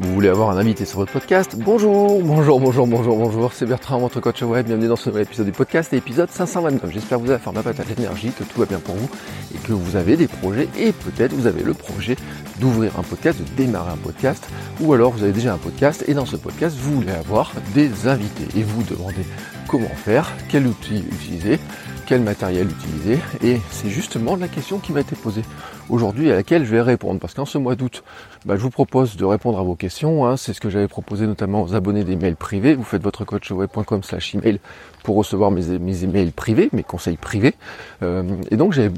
Vous voulez avoir un invité sur votre podcast Bonjour, bonjour, bonjour, bonjour, bonjour, c'est Bertrand, votre coach web, bienvenue dans ce nouvel épisode du podcast, épisode 529. J'espère que vous avez la forme patate l'énergie, que tout va bien pour vous et que vous avez des projets et peut-être vous avez le projet d'ouvrir un podcast, de démarrer un podcast ou alors vous avez déjà un podcast et dans ce podcast vous voulez avoir des invités et vous demandez comment faire, quel outil utiliser, quel matériel utiliser et c'est justement la question qui m'a été posée aujourd'hui à laquelle je vais répondre. Parce qu'en ce mois d'août, bah, je vous propose de répondre à vos questions. Hein. C'est ce que j'avais proposé notamment aux abonnés des mails privés. Vous faites votre coachweb.com slash email pour recevoir mes, emails privés, mes conseils privés. Euh, et donc j'ai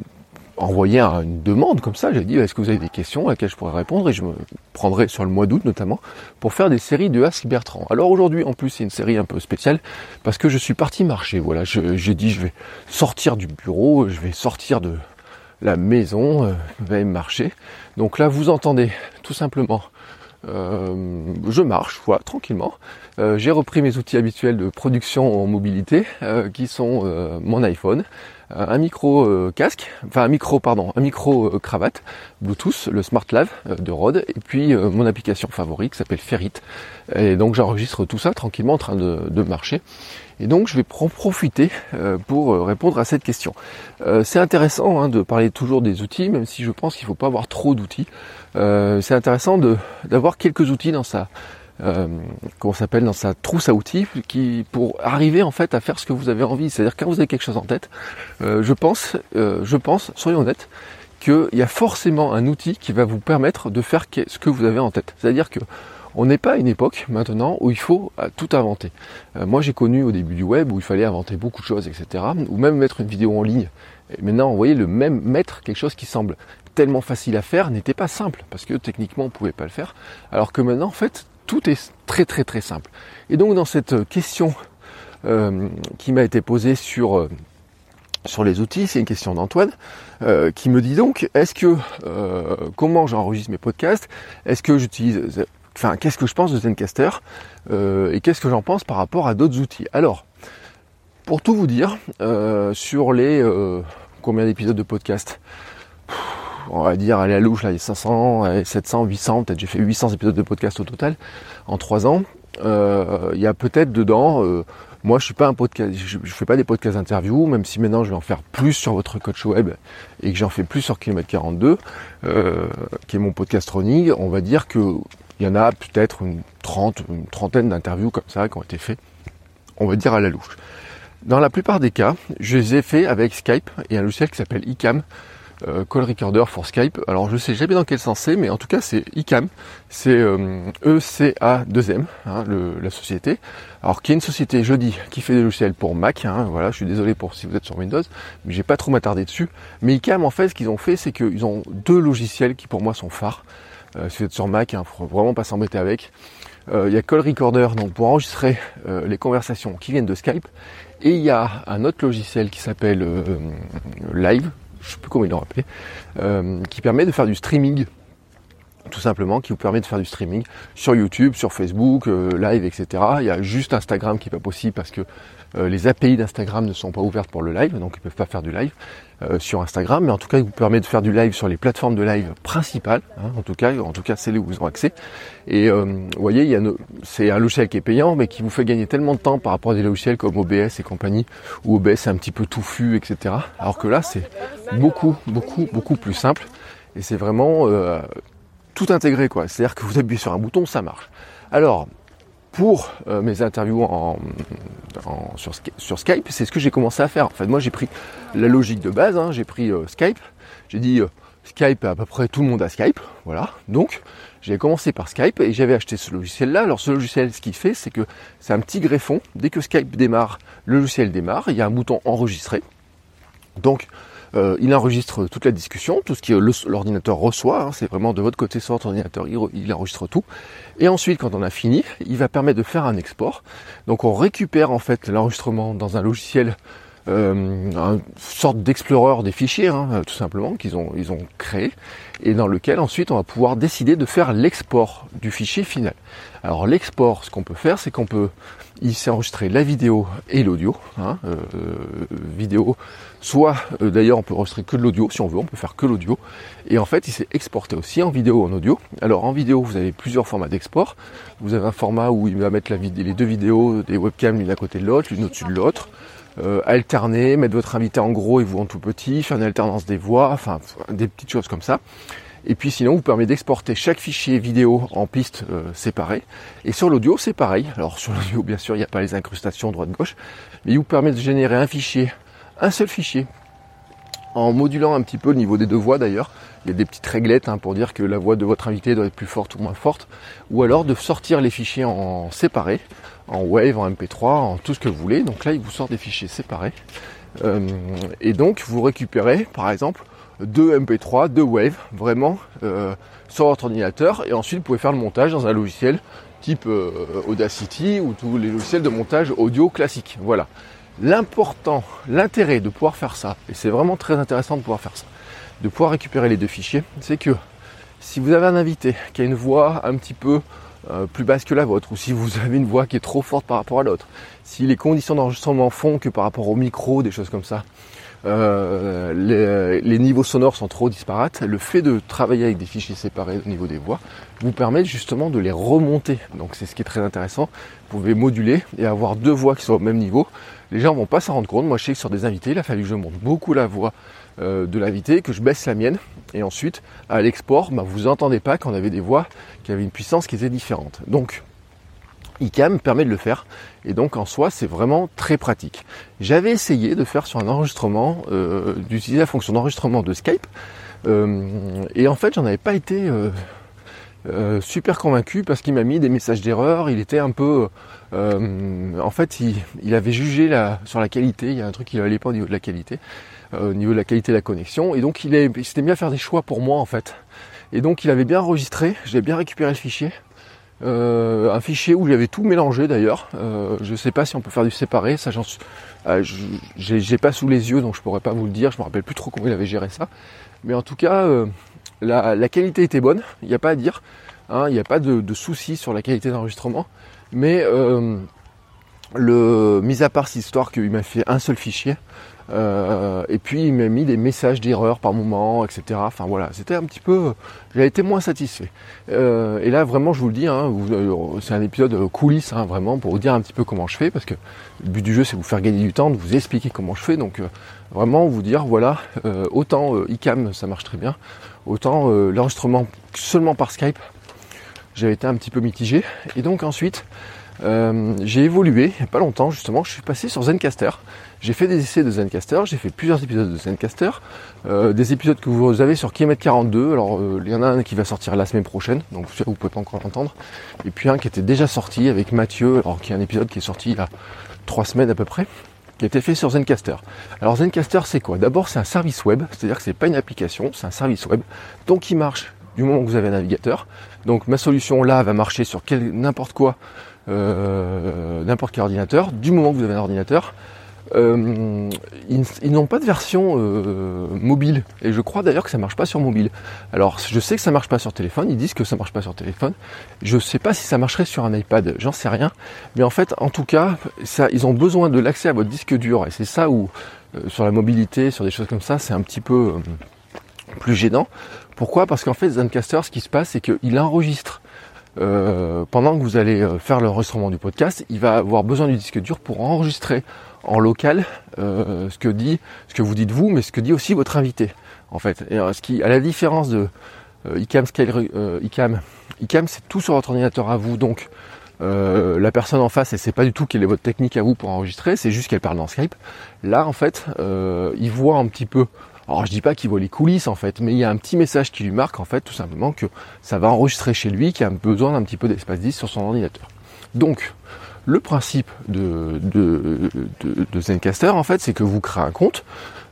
envoyé une demande comme ça, j'ai dit est-ce que vous avez des questions à laquelles je pourrais répondre? Et je me prendrai sur le mois d'août notamment pour faire des séries de Ask Bertrand. Alors aujourd'hui en plus c'est une série un peu spéciale parce que je suis parti marcher, voilà, j'ai dit je vais sortir du bureau, je vais sortir de, la maison euh, marcher. Donc là, vous entendez tout simplement, euh, je marche, voilà, tranquillement. Euh, j'ai repris mes outils habituels de production en mobilité, qui sont mon iPhone, un micro casque, enfin un micro pardon, un micro cravate Bluetooth, le Smart Lav de Rode, et puis mon application favorite qui s'appelle Ferrit. Et donc j'enregistre tout ça tranquillement en train de marcher. Et donc je vais en profiter euh, pour euh, répondre à cette question. Euh, c'est intéressant hein, de parler toujours des outils, même si je pense qu'il ne faut pas avoir trop d'outils. c'est intéressant d'avoir quelques outils dans sa comment s'appelle dans sa trousse à outils pour arriver en fait à faire ce que vous avez envie. C'est-à-dire quand vous avez quelque chose en tête, je pense, je pense, soyons honnêtes, qu'il y a forcément un outil qui va vous permettre de faire ce que vous avez en tête. C'est-à-dire que on n'est pas à une époque maintenant où il faut euh, tout inventer. Euh, moi j'ai connu au début du web où il fallait inventer beaucoup de choses, etc. Ou même mettre une vidéo en ligne. Et maintenant, vous voyez, le même mettre quelque chose qui semble tellement facile à faire n'était pas simple, parce que techniquement on ne pouvait pas le faire. Alors que maintenant, en fait, tout est très très très simple. Et donc dans cette question euh, qui m'a été posée sur sur les outils, c'est une question d'Antoine qui me dit donc est-ce que comment j'enregistre mes podcasts? Est-ce que j'utilise enfin, qu'est-ce que je pense de Zencaster euh, et qu'est-ce que j'en pense par rapport à d'autres outils? Alors, pour tout vous dire, euh, sur les euh, combien d'épisodes de podcast? On va dire, aller à louche, là, il y a 500, 700, 800, peut-être j'ai fait 800 épisodes de podcast au total en 3 ans. il y a peut-être dedans, moi je suis pas un podcast, je, je, fais pas des podcasts interviews, même si maintenant je vais en faire plus sur votre coach web et que j'en fais plus sur Kilomètre 42, qui est mon podcast running, on va dire que il y en a peut-être une, trentaine d'interviews comme ça qui ont été faites, on va dire à la louche. Dans la plupart des cas, je les ai fait avec Skype et un logiciel qui s'appelle iCam, euh, Call Recorder for Skype. Alors je sais jamais dans quel sens c'est, mais en tout cas c'est iCam, c'est E-C-A-2-M, euh, hein, la société. Alors qui est une société, je dis, qui fait des logiciels pour Mac. Hein, voilà, je suis désolé pour si vous êtes sur Windows, mais j'ai pas trop m'attarder dessus. Mais iCam en fait, ce qu'ils ont fait, c'est qu'ils ont deux logiciels qui pour moi sont phares. Euh, si vous êtes sur Mac, il hein, faut vraiment pas s'embêter avec. Euh, il y a Call Recorder donc pour enregistrer euh, les conversations qui viennent de Skype. Et il y a un autre logiciel qui s'appelle Live, je sais plus comment il l'a appelé, qui permet de faire du streaming tout simplement, qui vous permet de faire du streaming sur YouTube, sur Facebook, live, etc. Il y a juste Instagram qui n'est pas possible parce que les API d'Instagram ne sont pas ouvertes pour le live, donc ils ne peuvent pas faire du live. Euh, sur Instagram, mais en tout cas, il vous permet de faire du live sur les plateformes de live principales. Hein, en tout cas, en tout cas, c'est là où vous ont accès. Et euh, vous voyez, il y a c'est un logiciel qui est payant, mais qui vous fait gagner tellement de temps par rapport à des logiciels comme OBS et compagnie, où OBS est un petit peu touffu, etc. Alors que là, c'est beaucoup, beaucoup, beaucoup plus simple. Et c'est vraiment euh, tout intégré, quoi. C'est-à-dire que vous appuyez sur un bouton, ça marche. Alors, pour euh, mes interviews en, sur, Skype, c'est ce que j'ai commencé à faire. En fait, moi j'ai pris la logique de base, hein. j'ai pris euh, Skype, j'ai dit euh, Skype, à peu près tout le monde a Skype, voilà. Donc j'ai commencé par Skype et j'avais acheté ce logiciel-là. Alors ce logiciel, ce qu'il fait, c'est que c'est un petit greffon. Dès que Skype démarre, le logiciel démarre, il y a un bouton enregistrer. Donc Euh, il enregistre toute la discussion, tout ce que l'ordinateur reçoit, hein, c'est vraiment de votre côté sur votre ordinateur, il, enregistre tout. Et ensuite, quand on a fini, il va permettre de faire un export. Donc on récupère en fait l'enregistrement dans un logiciel euh, une sorte d'explorer des fichiers, hein, tout simplement, qu'ils ont, ils ont créé, et dans lequel ensuite on va pouvoir décider de faire l'export du fichier final. Alors l'export, ce qu'on peut faire, c'est qu'on peut ici enregistrer la vidéo et l'audio. Hein, euh, vidéo, soit euh, d'ailleurs on peut enregistrer que de l'audio si on veut, on peut faire que l'audio. Et en fait, il s'est exporté aussi en vidéo en audio. Alors en vidéo, vous avez plusieurs formats d'export. Vous avez un format où il va mettre la les deux vidéos des webcams l'une à côté de l'autre, l'une au-dessus de l'autre euh, alterner, mettre votre invité en gros et vous en tout petit, faire une alternance des voix, enfin des petites choses comme ça. Et puis sinon, vous permet d'exporter chaque fichier vidéo en pistes euh, séparées. Et sur l'audio, c'est pareil. Alors sur l'audio, bien sûr, il n'y a pas les incrustations droite-gauche, mais il vous permet de générer un fichier, un seul fichier, en modulant un petit peu le niveau des deux voix d'ailleurs. Il y a des petites réglettes hein, pour dire que la voix de votre invité doit être plus forte ou moins forte, ou alors de sortir les fichiers en séparés en Wave, en MP3, en tout ce que vous voulez. Donc là, il vous sort des fichiers séparés. Euh, et donc, vous récupérez, par exemple, deux MP3, deux Wave, vraiment, euh, sur votre ordinateur. Et ensuite, vous pouvez faire le montage dans un logiciel type euh, Audacity ou tous les logiciels de montage audio classique. Voilà. L'important, l'intérêt de pouvoir faire ça, et c'est vraiment très intéressant de pouvoir faire ça, de pouvoir récupérer les deux fichiers, c'est que si vous avez un invité qui a une voix un petit peu euh, plus basse que la vôtre, ou si vous avez une voix qui est trop forte par rapport à l'autre, si les conditions d'enregistrement font que par rapport au micro, des choses comme ça, euh, les, niveaux sonores sont trop disparates, le fait de travailler avec des fichiers séparés au niveau des voix vous permet justement de les remonter. Donc c'est ce qui est très intéressant. Vous pouvez moduler et avoir deux voix qui sont au même niveau. Les gens vont pas s'en rendre compte. Moi je sais que sur des invités, il a fallu que je monte beaucoup la voix euh, de l'invité, que je baisse la mienne, et ensuite à l'export, bah, vous entendez pas qu'on avait des voix qui avaient une puissance qui était différente. Donc ICAM permet de le faire, et donc en soi c'est vraiment très pratique. J'avais essayé de faire sur un enregistrement, euh, d'utiliser la fonction d'enregistrement de Skype, euh, et en fait j'en avais pas été super convaincu parce qu'il m'a mis des messages d'erreur, il était un peu... en fait il, avait jugé sur la qualité, il y a un truc qui n'allait pas au niveau de la qualité, euh, au niveau de la qualité de la connexion. Et donc il, il s'était mis à faire des choix pour moi en fait. Et donc il avait bien enregistré, j'ai bien récupéré le fichier. Euh, un fichier où j'avais tout mélangé d'ailleurs. Euh, je ne sais pas si on peut faire du séparé, ça j'en euh, j'ai pas sous les yeux donc je pourrais pas vous le dire. Je me rappelle plus trop comment il avait géré ça. Mais en tout cas, la, qualité était bonne, il n'y a pas à dire. Hein, il n'y a pas de, de soucis sur la qualité d'enregistrement. Mais le mis à part cette histoire qu'il m'a fait un seul fichier, euh, et puis il m'a mis des messages d'erreur par moment, etc. Enfin voilà, c'était un petit peu, j'avais été moins satisfait. Euh, et là vraiment, je vous le dis, hein, euh, c'est un épisode coulisses, hein, vraiment pour vous dire un petit peu comment je fais, parce que le but du jeu c'est vous faire gagner du temps, de vous expliquer comment je fais. Donc vraiment vous dire voilà, autant ICAM ça marche très bien, autant l'enregistrement seulement par Skype, j'avais été un petit peu mitigé. Et donc ensuite, j'ai évolué, il n'y a pas longtemps justement, je suis passé sur Zencaster. J'ai fait des essais de Zencaster, j'ai fait plusieurs épisodes de Zencaster, euh, des épisodes que vous avez sur Kilomètre 42. Alors euh, il y en a un qui va sortir la semaine prochaine, donc vous pouvez pas encore l'entendre. Et puis un qui était déjà sorti avec Mathieu, alors qui est un épisode qui est sorti il y a trois semaines à peu près, qui a été fait sur Zencaster. Alors Zencaster c'est quoi? D'abord c'est un service web, c'est-à-dire que c'est pas une application, c'est un service web, donc il marche du moment que vous avez un navigateur. Donc ma solution là va marcher sur n'importe quoi, euh, n'importe quel ordinateur, du moment que vous avez un ordinateur. Euh, ils, n'ont pas de version euh, mobile et je crois d'ailleurs que ça marche pas sur mobile. Alors je sais que ça marche pas sur téléphone, ils disent que ça marche pas sur téléphone. Je sais pas si ça marcherait sur un iPad, j'en sais rien. Mais en fait, en tout cas, ils ont besoin de l'accès à votre disque dur et c'est ça où sur la mobilité, sur des choses comme ça, c'est un petit peu plus gênant. Pourquoi? Parce qu'en fait, Zencaster, ce qui se passe, c'est qu'il enregistre pendant que vous allez faire l'enregistrement du podcast, il va avoir besoin du disque dur pour enregistrer en local euh, ce que dit, ce que vous dites vous, mais ce que dit aussi votre invité, en fait. Euh, à la différence de euh, ICAM, ICAM, ICAM, c'est tout sur votre ordinateur à vous, donc la personne en face, elle sait pas du tout quelle est votre technique à vous pour enregistrer, c'est juste qu'elle parle dans Skype. Là, en fait, il voit un petit peu. Alors, je dis pas qu'il voit les coulisses en fait, mais il y a un petit message qui lui marque en fait, tout simplement que ça va enregistrer chez lui, qui a besoin d'un petit peu d'espace 10 sur son ordinateur. Donc, Le principe de, Zencaster, en fait, c'est que vous créez un compte.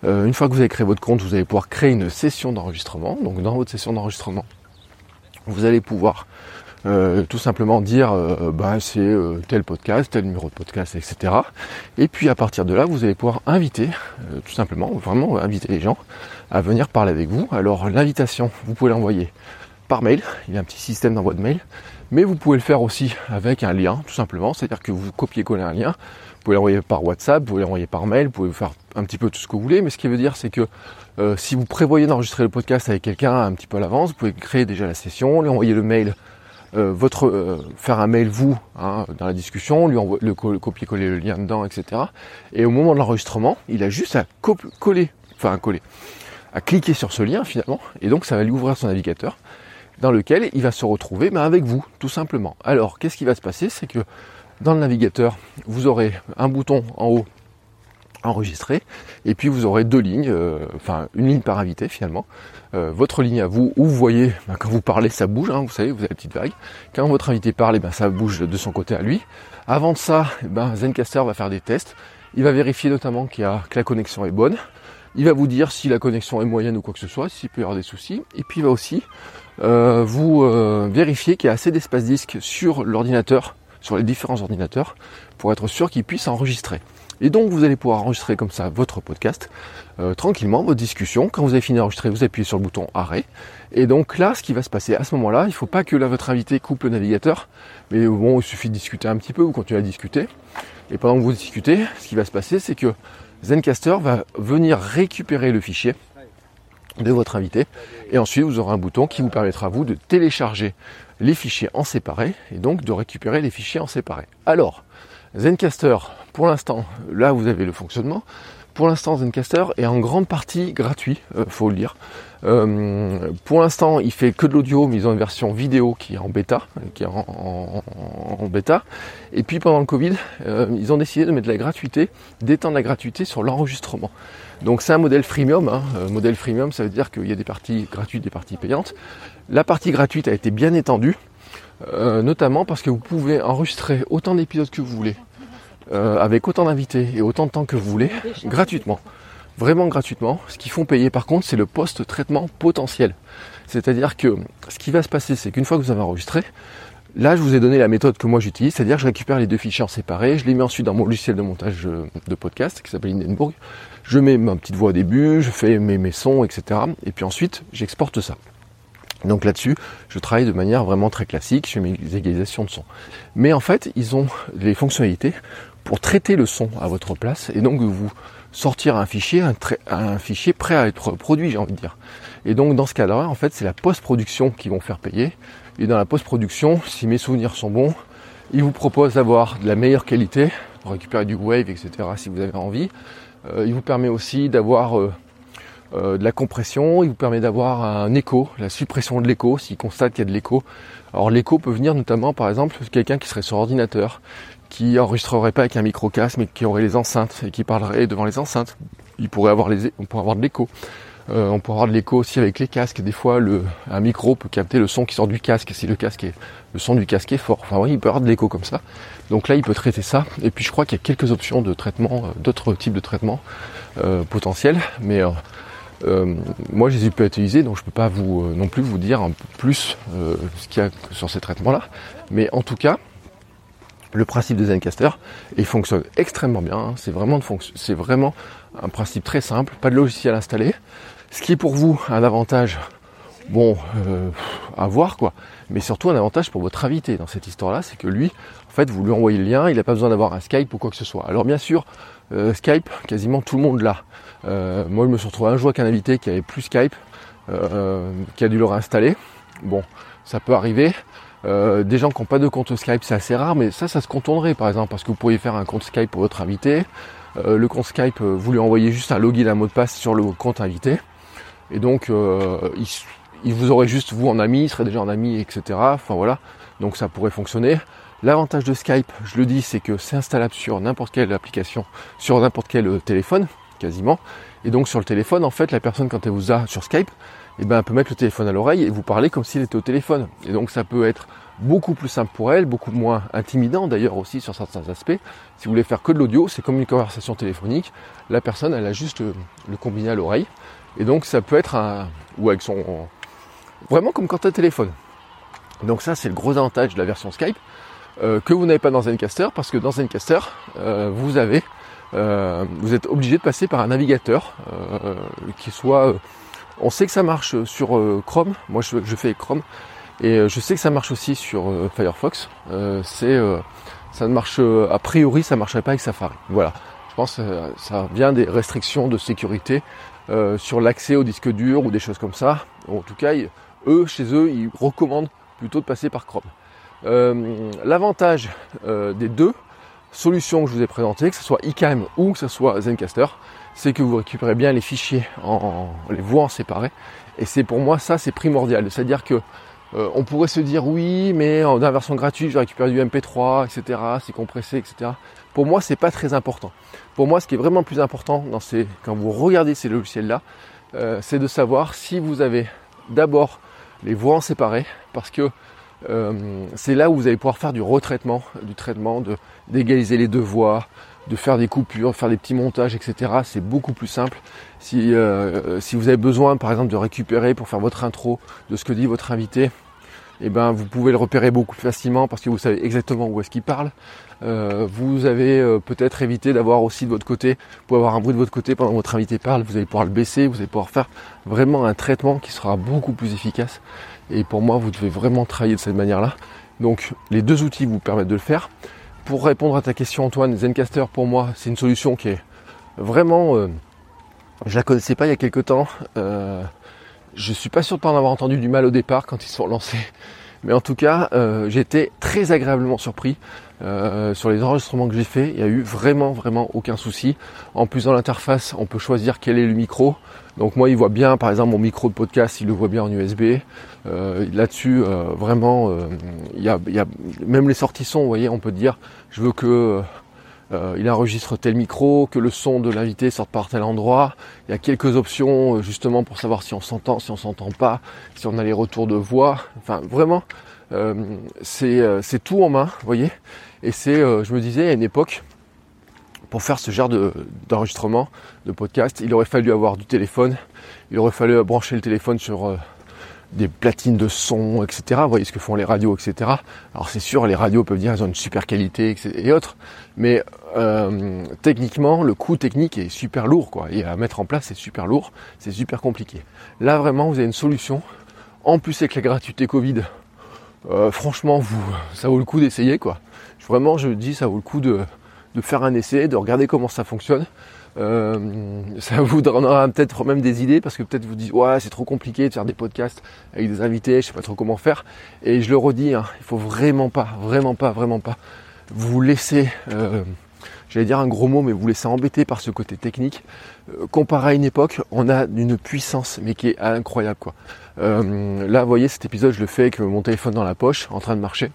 Euh, une fois que vous avez créé votre compte, vous allez pouvoir créer une session d'enregistrement. Donc dans votre session d'enregistrement, vous allez pouvoir euh, tout simplement dire euh, bah, c'est euh, tel podcast, tel numéro de podcast, etc. Et puis à partir de là, vous allez pouvoir inviter, tout simplement, vraiment inviter les gens à venir parler avec vous. Alors l'invitation, vous pouvez l'envoyer par mail, il y a un petit système d'envoi de mail, mais vous pouvez le faire aussi avec un lien, tout simplement, c'est-à-dire que vous copiez-coller un lien, vous pouvez l'envoyer par WhatsApp, vous pouvez l'envoyer par mail, vous pouvez faire un petit peu tout ce que vous voulez, mais ce qui veut dire c'est que si vous prévoyez d'enregistrer le podcast avec quelqu'un un petit peu à l'avance, vous pouvez créer déjà la session, lui envoyer le mail euh, votre euh, faire un mail vous hein, dans la discussion, lui envoyer le copier-coller le lien dedans, etc. Et au moment de l'enregistrement, il a juste à coller, enfin coller, à cliquer sur ce lien finalement, et donc ça va lui ouvrir son navigateur dans lequel il va se retrouver ben, avec vous, tout simplement. Alors, qu'est-ce qui va se passer? C'est que dans le navigateur, vous aurez un bouton en haut enregistré, et puis vous aurez deux lignes, euh, enfin une ligne par invité finalement, euh, votre ligne à vous, où vous voyez, ben, quand vous parlez, ça bouge, hein, vous savez, vous avez la petite vague. Quand votre invité parle, et eh ben, ça bouge de son côté à lui. Avant de ça, eh ben, Zencaster va faire des tests. Il va vérifier notamment qu'il y a, que la connexion est bonne. Il va vous dire si la connexion est moyenne ou quoi que ce soit, s'il peut y avoir des soucis. Et puis il va aussi euh, vous vérifier qu'il y a assez d'espace disque sur l'ordinateur, sur les différents ordinateurs, pour être sûr qu'il puisse enregistrer. Et donc vous allez pouvoir enregistrer comme ça votre podcast euh, tranquillement, votre discussion. Quand vous avez fini d'enregistrer, vous appuyez sur le bouton arrêt. Et donc là, ce qui va se passer à ce moment-là, il ne faut pas que là votre invité coupe le navigateur, mais bon, il suffit de discuter un petit peu, vous continuez à discuter. Et pendant que vous discutez, ce qui va se passer, c'est que Zencaster va venir récupérer le fichier de votre invité et ensuite vous aurez un bouton qui vous permettra vous de télécharger les fichiers en séparé et donc de récupérer les fichiers en séparé. Alors, Zencaster, pour l'instant, là vous avez le fonctionnement. Pour l'instant, Zencaster est en grande partie gratuit, euh, faut le dire. Euh, pour l'instant, il fait que de l'audio, mais ils ont une version vidéo qui est en bêta, qui est en, bêta. Et puis pendant le Covid, euh, ils ont décidé de mettre la gratuité, d'étendre la gratuité sur l'enregistrement. Donc c'est un modèle freemium. Hein. modèle freemium, ça veut dire qu'il y a des parties gratuites, des parties payantes. La partie gratuite a été bien étendue. Euh, notamment parce que vous pouvez enregistrer autant d'épisodes que vous voulez, euh, avec autant d'invités et autant de temps que vous voulez, gratuitement. Vraiment gratuitement. Ce qu'ils font payer par contre, c'est le post-traitement potentiel. C'est-à-dire que ce qui va se passer, c'est qu'une fois que vous avez enregistré, là je vous ai donné la méthode que moi j'utilise, c'est-à-dire que je récupère les deux fichiers en séparé, je les mets ensuite dans mon logiciel de montage euh, de podcast qui s'appelle Hindenburg, je mets ma petite voix au début, je fais mes, mes sons, etc. Et puis ensuite, j'exporte ça. Donc là-dessus, je travaille de manière vraiment très classique, je fais mes égalisations de son. Mais en fait, ils ont les fonctionnalités pour traiter le son à votre place et donc vous sortir un fichier, un, fichier prêt à être produit, j'ai envie de dire. Et donc dans ce cas-là, en fait, c'est la post-production qui vont faire payer. Et dans la post-production, si mes souvenirs sont bons, ils vous proposent d'avoir de la meilleure qualité, récupérer du wave, etc. si vous avez envie. Euh, il vous permet aussi d'avoir euh, euh, de la compression, il vous permet d'avoir un écho, la suppression de l'écho, s'il constate qu'il y a de l'écho. Alors l'écho peut venir notamment par exemple quelqu'un qui serait sur ordinateur, qui enregistrerait pas avec un micro casque mais qui aurait les enceintes et qui parlerait devant les enceintes. Il pourrait avoir on pourrait avoir de l'écho. Euh, on pourrait avoir de l'écho aussi avec les casques. Des fois, le, un micro peut capter le son qui sort du casque si le casque est, le son du casque est fort. Enfin oui, il peut avoir de l'écho comme ça. Donc là, il peut traiter ça. Et puis je crois qu'il y a quelques options de traitement, euh, d'autres types de traitements potentiels. Mais euh, moi, je les ai pas utilisés, donc je peux pas vous euh, non plus vous dire un peu plus euh, ce qu'il y a sur ces traitements-là. Mais en tout cas, le principe de Zencaster, il fonctionne extrêmement bien. Hein. C'est vraiment, un principe très simple, pas de logiciel installé. Ce qui est pour vous un avantage, bon, à voir mais surtout un avantage pour votre invité dans cette histoire-là, c'est que lui, en fait, vous lui envoyez le lien, il n'a pas besoin d'avoir un Skype ou quoi que ce soit. Alors bien sûr, Skype, quasiment tout le monde l'a. Euh, moi, je me suis retrouvé un jour avec un invité qui avait plus Skype, euh, qui a dû le réinstaller. Bon, ça peut arriver. Euh, des gens qui n'ont pas de compte Skype, c'est assez rare, mais ça, ça se contournerait par exemple, parce que vous pourriez faire un compte Skype pour votre invité. le compte Skype, vous lui envoyez juste un login, un mot de passe sur le compte invité. Et donc, il, vous aurait juste vous en ami, il serait déjà en ami, etc. Enfin voilà, donc ça pourrait fonctionner. L'avantage de Skype, je le dis, c'est que c'est installable sur n'importe quelle application, sur n'importe quel téléphone quasiment. Et donc sur le téléphone, en fait, la personne quand elle vous a sur Skype, et ben elle peut mettre le téléphone à l'oreille et vous parler comme s'il était au téléphone. Et donc ça peut être beaucoup plus simple pour elle, beaucoup moins intimidant d'ailleurs aussi sur certains aspects. Si vous voulez faire que de l'audio, c'est comme une conversation téléphonique. La personne, elle a juste le combiné à l'oreille. Et donc ça peut être un... ou avec son... Vraiment comme quand un téléphone. Donc ça, c'est le gros avantage de la version Skype euh, que vous n'avez pas dans Zencaster parce que dans Zencaster, euh, vous avez, euh, vous êtes obligé de passer par un navigateur qui soit. On sait que ça marche sur Chrome. Moi, je, fais Chrome et je sais que ça marche aussi sur Firefox. ça ne marche a priori, ça marcherait pas avec Safari. Voilà. Je pense que ça vient des restrictions de sécurité sur l'accès au disque dur ou des choses comme ça. En tout cas, eux, chez eux, ils recommandent plutôt de passer par Chrome. Euh, l'avantage euh, des deux solutions que je vous ai présentées, que ce soit ICAM ou que ce soit Zencaster, c'est que vous récupérez bien les fichiers, en, les voix en séparés. Et c'est pour moi ça c'est primordial. C'est-à-dire que euh, on pourrait se dire oui, mais dans la version gratuite, je récupère du MP3, etc. C'est compressé, etc. Pour moi, c'est pas très important. Pour moi, ce qui est vraiment plus important dans ces, quand vous regardez ces logiciels-là, c'est de savoir si vous avez d'abord les voix en séparé, parce que euh, c'est là où vous allez pouvoir faire du retraitement, du traitement, d'égaliser les deux voix, de faire des coupures, faire des petits montages, etc. C'est beaucoup plus simple. Si, euh, si vous avez besoin, par exemple, de récupérer pour faire votre intro de ce que dit votre invité, eh ben, vous pouvez le repérer beaucoup plus facilement parce que vous savez exactement où est-ce qu'il parle. Euh, vous avez peut-être évité d'avoir aussi de votre côté, pour avoir un bruit de votre côté pendant que votre invité parle, vous allez pouvoir le baisser, vous allez pouvoir faire vraiment un traitement qui sera beaucoup plus efficace et pour moi, vous devez vraiment travailler de cette manière-là. Donc les deux outils vous permettent de le faire. Pour répondre à ta question Antoine, Zencaster pour moi c'est une solution qui est vraiment... Euh, je la connaissais pas il y a quelques temps. Euh, je suis pas sûr de pas en avoir entendu du mal au départ quand ils sont lancés. Mais en tout cas, euh, j'ai été très agréablement surpris. Euh, sur les enregistrements que j'ai fait, il n'y a eu vraiment vraiment aucun souci. En plus dans l'interface, on peut choisir quel est le micro. Donc moi, il voit bien, par exemple, mon micro de podcast, il le voit bien en USB. Euh, Là-dessus, euh, vraiment, euh, il y, a, y, a, même les sorties son. Vous voyez, on peut dire, je veux que euh, il enregistre tel micro, que le son de l'invité sorte par tel endroit. Il y a quelques options justement pour savoir si on s'entend, si on s'entend pas, si on a les retours de voix. Enfin, vraiment, c'est tout en main, vous voyez. Et c'est, je me disais, à une époque, pour faire ce genre d'enregistrement, de, podcast, il aurait fallu avoir du téléphone, il aurait fallu brancher le téléphone sur euh, des platines de son, etc. Vous voyez ce que font les radios, etc. Alors c'est sûr, les radios peuvent dire qu'elles ont une super qualité et autres, mais euh, techniquement, le coût technique est super lourd, quoi. Et à mettre en place, c'est super lourd, c'est super compliqué. Là, vraiment, vous avez une solution. En plus, avec la gratuité Covid, euh, franchement, ça vaut le coup d'essayer, quoi. Vraiment, je dis, ça vaut le coup de, de faire un essai, de regarder comment ça fonctionne. Euh, ça vous donnera peut-être même des idées parce que peut-être vous dites ouais c'est trop compliqué de faire des podcasts avec des invités, je sais pas trop comment faire. Et je le redis, hein, il faut vraiment pas, vraiment pas, vraiment pas vous laisser, euh, j'allais dire un gros mot, mais vous laisser embêter par ce côté technique. Euh, comparé à une époque, on a une puissance mais qui est incroyable là, vous voyez cet épisode, je le fais avec mon téléphone dans la poche, en train de marcher.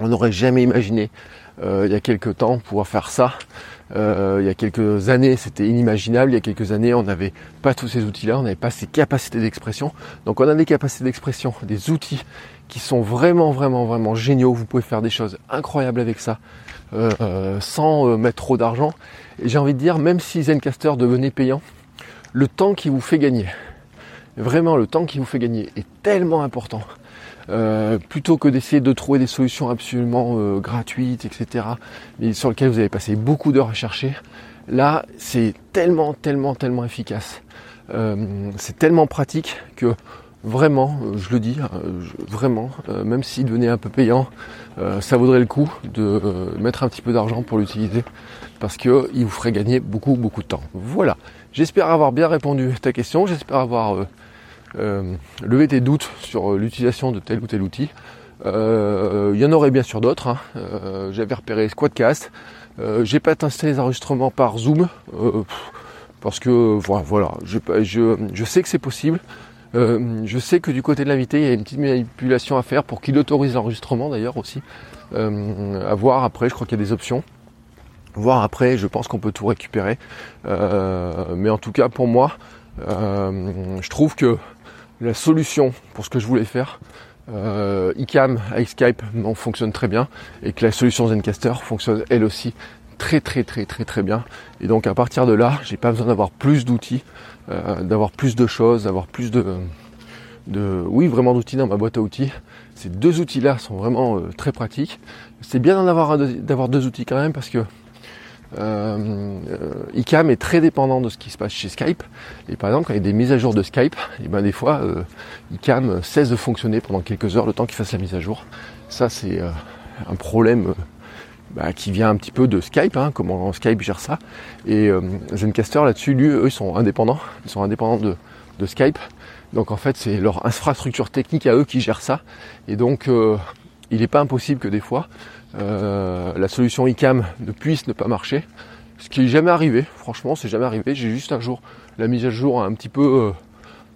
On n'aurait jamais imaginé euh, il y a quelques temps pouvoir faire ça. Euh, il y a quelques années, c'était inimaginable. Il y a quelques années, on n'avait pas tous ces outils-là, on n'avait pas ces capacités d'expression. Donc on a des capacités d'expression, des outils qui sont vraiment, vraiment, vraiment géniaux. Vous pouvez faire des choses incroyables avec ça, euh, sans mettre trop d'argent. Et j'ai envie de dire, même si Zencaster devenait payant, le temps qui vous fait gagner, vraiment le temps qui vous fait gagner est tellement important. Euh, plutôt que d'essayer de trouver des solutions absolument euh, gratuites, etc., mais sur lesquelles vous avez passé beaucoup d'heures à chercher, là, c'est tellement, tellement, tellement efficace. Euh, c'est tellement pratique que vraiment, je le dis, vraiment, même s'il devenait un peu payant, ça vaudrait le coup de mettre un petit peu d'argent pour l'utiliser parce qu'il vous ferait gagner beaucoup, beaucoup de temps. Voilà. J'espère avoir bien répondu à ta question. J'espère avoir euh, lever tes doutes sur euh, l'utilisation de tel ou tel outil. Euh, il y en aurait bien sûr d'autres. Hein. J'avais repéré Squadcast. J'ai pas testé les enregistrements par Zoom parce que voilà, je, je, sais que c'est possible. je sais que du côté de l'invité, il y a une petite manipulation à faire pour qu'il autorise l'enregistrement d'ailleurs aussi. à voir après, je crois qu'il y a des options. Voir après, je pense qu'on peut tout récupérer. mais en tout cas, pour moi, je trouve que la solution pour ce que je voulais faire, euh, iCam avec Skype fonctionne très bien et que la solution Zencaster fonctionne elle aussi très très très très très bien. Et donc à partir de là, j'ai pas besoin d'avoir plus d'outils, euh, d'avoir plus de choses, d'avoir plus de, de oui vraiment d'outils dans ma boîte à outils. Ces deux outils-là sont vraiment euh, très pratiques. C'est bien d'en avoir d'avoir deux outils quand même parce que euh, ICAM est très dépendant de ce qui se passe chez Skype. Et par exemple, quand il y a des mises à jour de Skype, et eh ben des fois, euh, ICAM cesse de fonctionner pendant quelques heures le temps qu'il fasse la mise à jour. Ça, c'est euh, un problème bah, qui vient un petit peu de Skype, hein, comment Skype gère ça. Et Zencaster là-dessus, lui, eux, ils sont indépendants. Ils sont indépendants de, de Skype. Donc en fait, c'est leur infrastructure technique à eux qui gère ça. Et donc, il n'est pas impossible que des fois, euh, la solution ICAM ne puisse ne pas marcher. Ce qui n'est jamais arrivé, franchement, c'est jamais arrivé. J'ai juste un jour la mise à jour un petit peu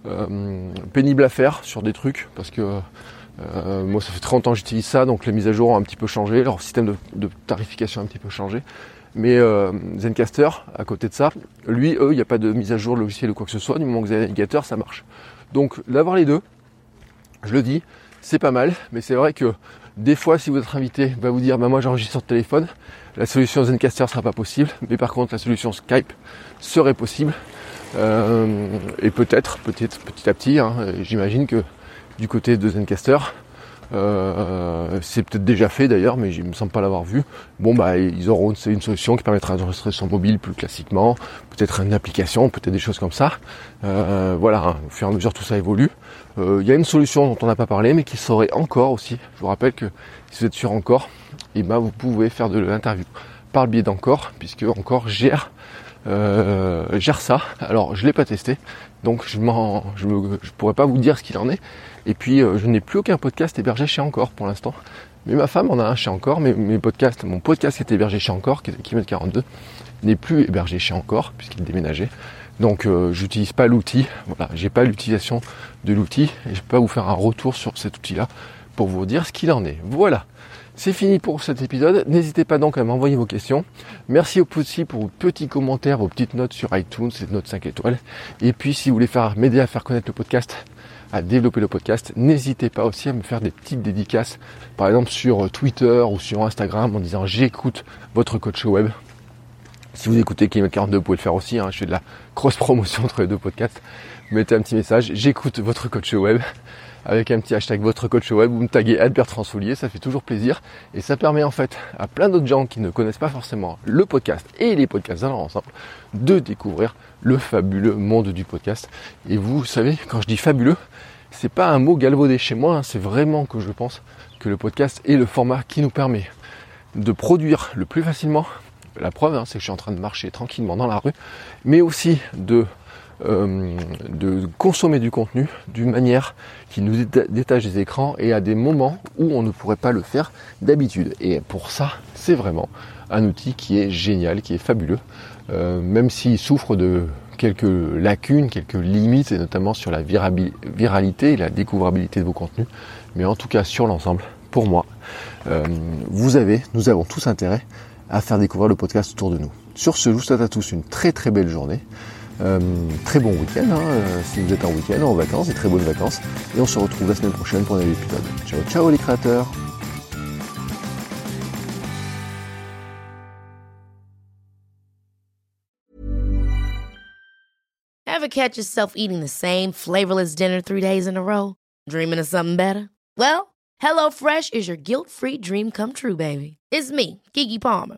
euh, euh, pénible à faire sur des trucs parce que moi ça fait 30 ans que j'utilise ça, donc les mises à jour ont un petit peu changé, leur système de, tarification a un petit peu changé. Mais Zencaster, à côté de ça, lui, eux, il n'y a pas de mise à jour logiciel ou quoi que ce soit, du moment que vous avez navigateur, ça marche. Donc d'avoir les deux, je le dis, c'est pas mal, mais c'est vrai que des fois, si votre invité va vous dire, bah moi j'enregistre sur téléphone, la solution Zencaster sera pas possible, mais par contre la solution Skype serait possible. Euh, et peut-être, peut-être petit à petit, hein, j'imagine que du côté de Zencaster, euh, c'est peut-être déjà fait d'ailleurs, mais je ne me semble pas l'avoir vu. Bon bah ils auront une solution qui permettra d'enregistrer son mobile plus classiquement, peut-être une application, peut-être des choses comme ça. Euh, voilà, hein, au fur et à mesure tout ça évolue. Euh, il y a une solution dont on n'a pas parlé, mais qui serait encore aussi. Je vous rappelle que si vous êtes sur encore, et eh ben vous pouvez faire de l'interview par le biais d'encore, puisque encore gère euh, gère ça. Alors je l'ai pas testé, donc je ne je, pourrais pas vous dire ce qu'il en est. Et puis euh, je n'ai plus aucun podcast hébergé chez Encore pour l'instant. Mais ma femme en a un chez Encore, mais mes podcasts, mon podcast qui est hébergé chez Encore, qui est Kilomètre 42, n'est plus hébergé chez Encore, puisqu'il déménagé. Donc euh, j'utilise pas l'outil, voilà, j'ai pas l'utilisation de l'outil et je peux pas vous faire un retour sur cet outil-là pour vous dire ce qu'il en est. Voilà. C'est fini pour cet épisode. N'hésitez pas donc à m'envoyer vos questions. Merci aussi pour vos petits commentaires, vos petites notes sur iTunes, ces notes 5 étoiles. Et puis si vous voulez m'aider à faire connaître le podcast, à développer le podcast, n'hésitez pas aussi à me faire des petites dédicaces, par exemple sur Twitter ou sur Instagram en disant j'écoute votre coach web. Si vous écoutez Kilomètre 42, vous pouvez le faire aussi. Hein. je fais de la cross promotion entre les deux podcasts. Mettez un petit message, j'écoute votre coach web avec un petit hashtag votre coach web, vous me taguez Albert Transoulier, ça fait toujours plaisir et ça permet en fait à plein d'autres gens qui ne connaissent pas forcément le podcast et les podcasts dans leur ensemble de découvrir le fabuleux monde du podcast. Et vous savez, quand je dis fabuleux, c'est pas un mot galvaudé chez moi, hein, c'est vraiment que je pense que le podcast est le format qui nous permet de produire le plus facilement. La preuve, hein, c'est que je suis en train de marcher tranquillement dans la rue, mais aussi de euh, de consommer du contenu d'une manière qui nous détache des écrans et à des moments où on ne pourrait pas le faire d'habitude. Et pour ça, c'est vraiment un outil qui est génial, qui est fabuleux, euh, même s'il souffre de quelques lacunes, quelques limites, et notamment sur la viralité et la découvrabilité de vos contenus. Mais en tout cas, sur l'ensemble, pour moi, euh, vous avez, nous avons tous intérêt à faire découvrir le podcast autour de nous. Sur ce, je vous souhaite à tous une très très belle journée. Euh, très bon week-end hein, euh, si vous êtes en week-end, en vacances, et très bonnes vacances. Et on se retrouve la semaine prochaine pour un nouvel épisode. Ciao, ciao les créateurs Ever catch yourself eating the same flavorless dinner three days in a row? Dreaming of something better? Well, HelloFresh is your guilt-free dream come true, baby. It's me, Kiki Palmer.